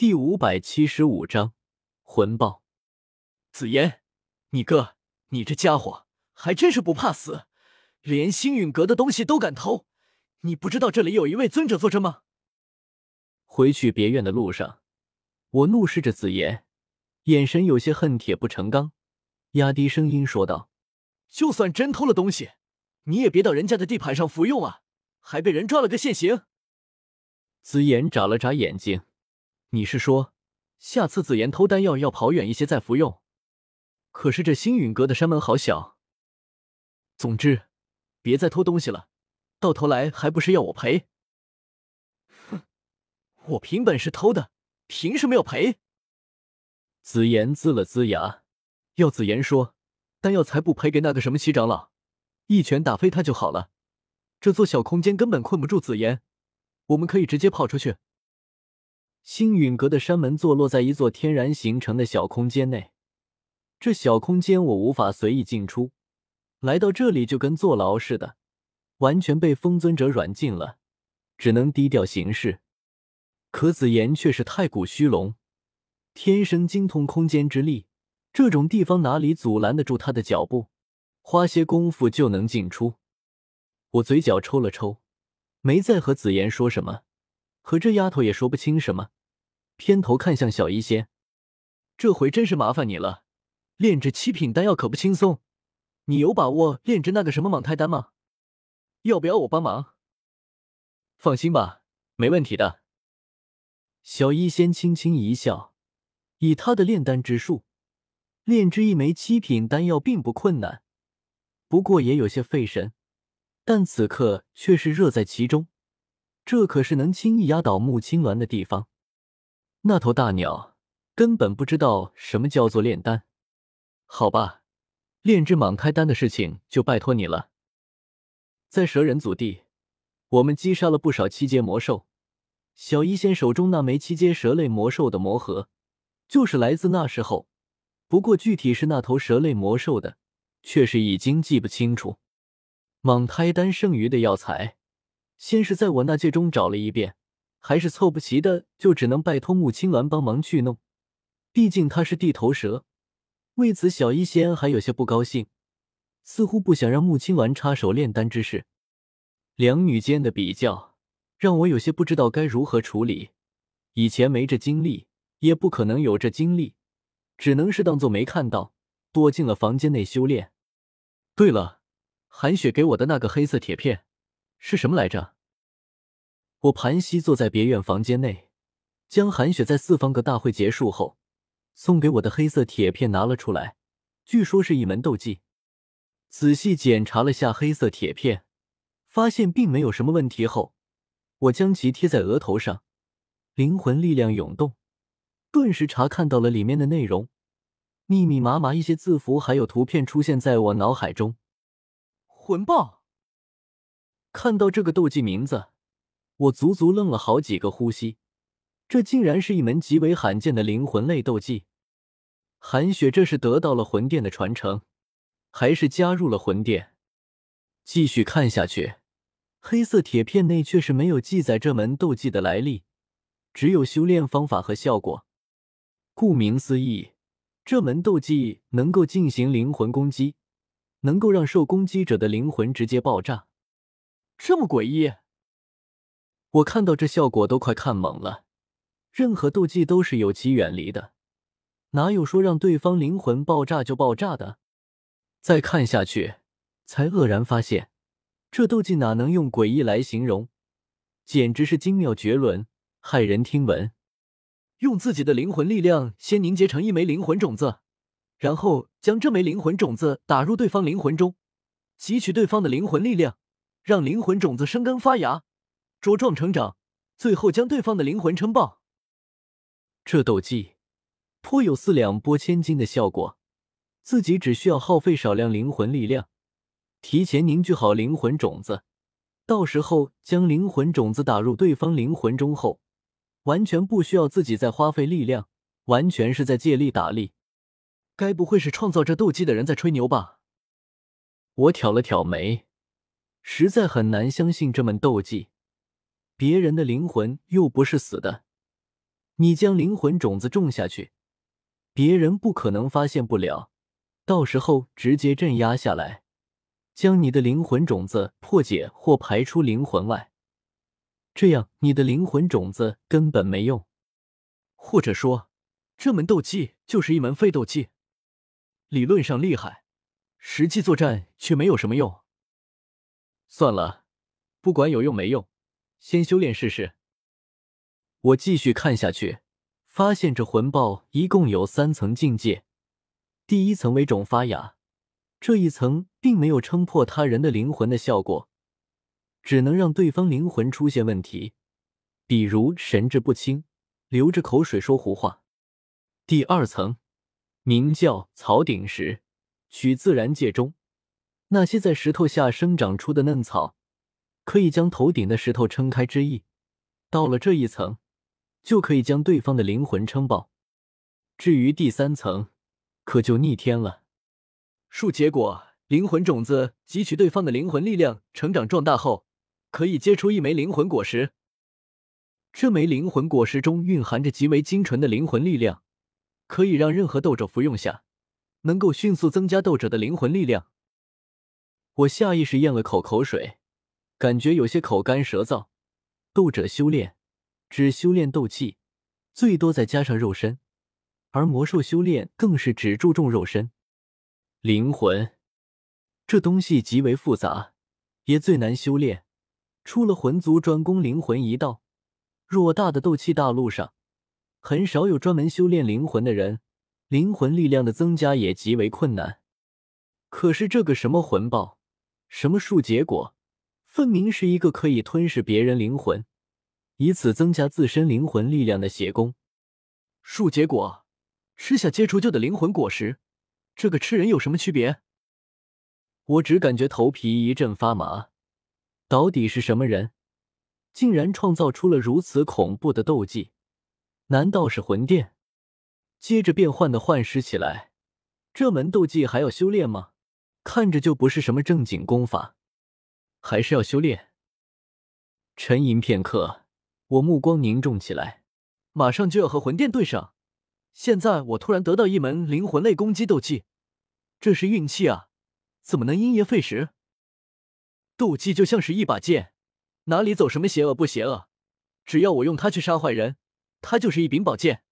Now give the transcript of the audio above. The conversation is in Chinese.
第五百七十五章魂爆。紫妍，你哥，你这家伙还真是不怕死，连星陨阁的东西都敢偷。你不知道这里有一位尊者坐镇吗？回去别院的路上，我怒视着紫妍，眼神有些恨铁不成钢，压低声音说道：“就算真偷了东西，你也别到人家的地盘上服用啊，还被人抓了个现行。”紫妍眨了眨眼睛。你是说，下次紫妍偷丹药要跑远一些再服用？可是这星陨阁的山门好小。总之，别再偷东西了，到头来还不是要我赔？哼，我凭本事偷的，凭什么要赔？紫妍龇了龇牙，要紫妍说，丹药才不赔给那个什么七长老，一拳打飞他就好了。这座小空间根本困不住紫妍，我们可以直接跑出去。星陨阁的山门坐落在一座天然形成的小空间内，这小空间我无法随意进出，来到这里就跟坐牢似的，完全被风尊者软禁了，只能低调行事。可紫妍却是太古虚龙，天生精通空间之力，这种地方哪里阻拦得住他的脚步？花些功夫就能进出。我嘴角抽了抽，没再和紫妍说什么。和这丫头也说不清什么，偏头看向小医仙，这回真是麻烦你了。炼制七品丹药可不轻松，你有把握炼制那个什么蟒胎丹吗？要不要我帮忙？放心吧，没问题的。小医仙轻轻一笑，以他的炼丹之术，炼制一枚七品丹药并不困难，不过也有些费神，但此刻却是乐在其中。这可是能轻易压倒穆青鸾的地方。那头大鸟根本不知道什么叫做炼丹。好吧，炼制蟒胎丹的事情就拜托你了。在蛇人祖地，我们击杀了不少七阶魔兽。小医仙手中那枚七阶蛇类魔兽的魔核，就是来自那时候。不过具体是那头蛇类魔兽的，却是已经记不清楚。蟒胎丹剩余的药材。先是在我那界中找了一遍，还是凑不齐的，就只能拜托穆青鸾帮忙去弄。毕竟他是地头蛇，为此小医仙还有些不高兴，似乎不想让穆青鸾插手炼丹之事。两女间的比较让我有些不知道该如何处理。以前没这经历，也不可能有这经历，只能是当做没看到，躲进了房间内修炼。对了，韩雪给我的那个黑色铁片。是什么来着？我盘膝坐在别院房间内，将韩雪在四方阁大会结束后送给我的黑色铁片拿了出来。据说是一门斗技。仔细检查了下黑色铁片，发现并没有什么问题后，我将其贴在额头上，灵魂力量涌动，顿时查看到了里面的内容，密密麻麻一些字符还有图片出现在我脑海中。魂爆。看到这个斗技名字，我足足愣了好几个呼吸。这竟然是一门极为罕见的灵魂类斗技。韩雪这是得到了魂殿的传承，还是加入了魂殿？继续看下去，黑色铁片内却是没有记载这门斗技的来历，只有修炼方法和效果。顾名思义，这门斗技能够进行灵魂攻击，能够让受攻击者的灵魂直接爆炸。这么诡异，我看到这效果都快看懵了。任何斗技都是有其远离的，哪有说让对方灵魂爆炸就爆炸的？再看下去，才愕然发现，这斗技哪能用诡异来形容，简直是精妙绝伦，骇人听闻。用自己的灵魂力量先凝结成一枚灵魂种子，然后将这枚灵魂种子打入对方灵魂中，汲取对方的灵魂力量。让灵魂种子生根发芽，茁壮成长，最后将对方的灵魂撑爆。这斗技颇有四两拨千斤的效果，自己只需要耗费少量灵魂力量，提前凝聚好灵魂种子，到时候将灵魂种子打入对方灵魂中后，完全不需要自己再花费力量，完全是在借力打力。该不会是创造这斗技的人在吹牛吧？我挑了挑眉。实在很难相信这门斗技，别人的灵魂又不是死的，你将灵魂种子种下去，别人不可能发现不了，到时候直接镇压下来，将你的灵魂种子破解或排出灵魂外，这样你的灵魂种子根本没用。或者说，这门斗技就是一门废斗技，理论上厉害，实际作战却没有什么用。算了，不管有用没用，先修炼试试。我继续看下去，发现这魂爆一共有三层境界。第一层为种发芽，这一层并没有撑破他人的灵魂的效果，只能让对方灵魂出现问题，比如神志不清、流着口水说胡话。第二层名叫草顶石，取自然界中那些在石头下生长出的嫩草，可以将头顶的石头撑开之意。到了这一层。就可以将对方的灵魂撑爆。至于第三层，可就逆天了。树结果，灵魂种子汲取对方的灵魂力量，成长壮大后，可以结出一枚灵魂果实。这枚灵魂果实中蕴含着极为精纯的灵魂力量，可以让任何斗者服用下，能够迅速增加斗者的灵魂力量。我下意识咽了口口水，感觉有些口干舌燥。斗者修炼。只修炼斗气，最多再加上肉身；而魔兽修炼更是只注重肉身。灵魂这东西极为复杂，也最难修炼。除了魂族专攻灵魂一道，偌大的斗气大陆上，很少有专门修炼灵魂的人。灵魂力量的增加也极为困难。可是这个什么魂爆，什么树结果，分明是一个可以吞噬别人灵魂。以此增加自身灵魂力量的邪功，树结果吃下接触旧的灵魂果实，这个吃人有什么区别？我只感觉头皮一阵发麻。到底是什么人，竟然创造出了如此恐怖的斗技？难道是魂殿？接着变幻的幻师起来，这门斗技还要修炼吗？看着就不是什么正经功法，还是要修炼？沉吟片刻。我目光凝重起来，马上就要和魂殿对上。现在我突然得到一门灵魂类攻击斗技，这是运气啊！怎么能因噎废食？斗技就像是一把剑，哪里走什么邪恶不邪恶？只要我用它去杀坏人，它就是一柄宝剑。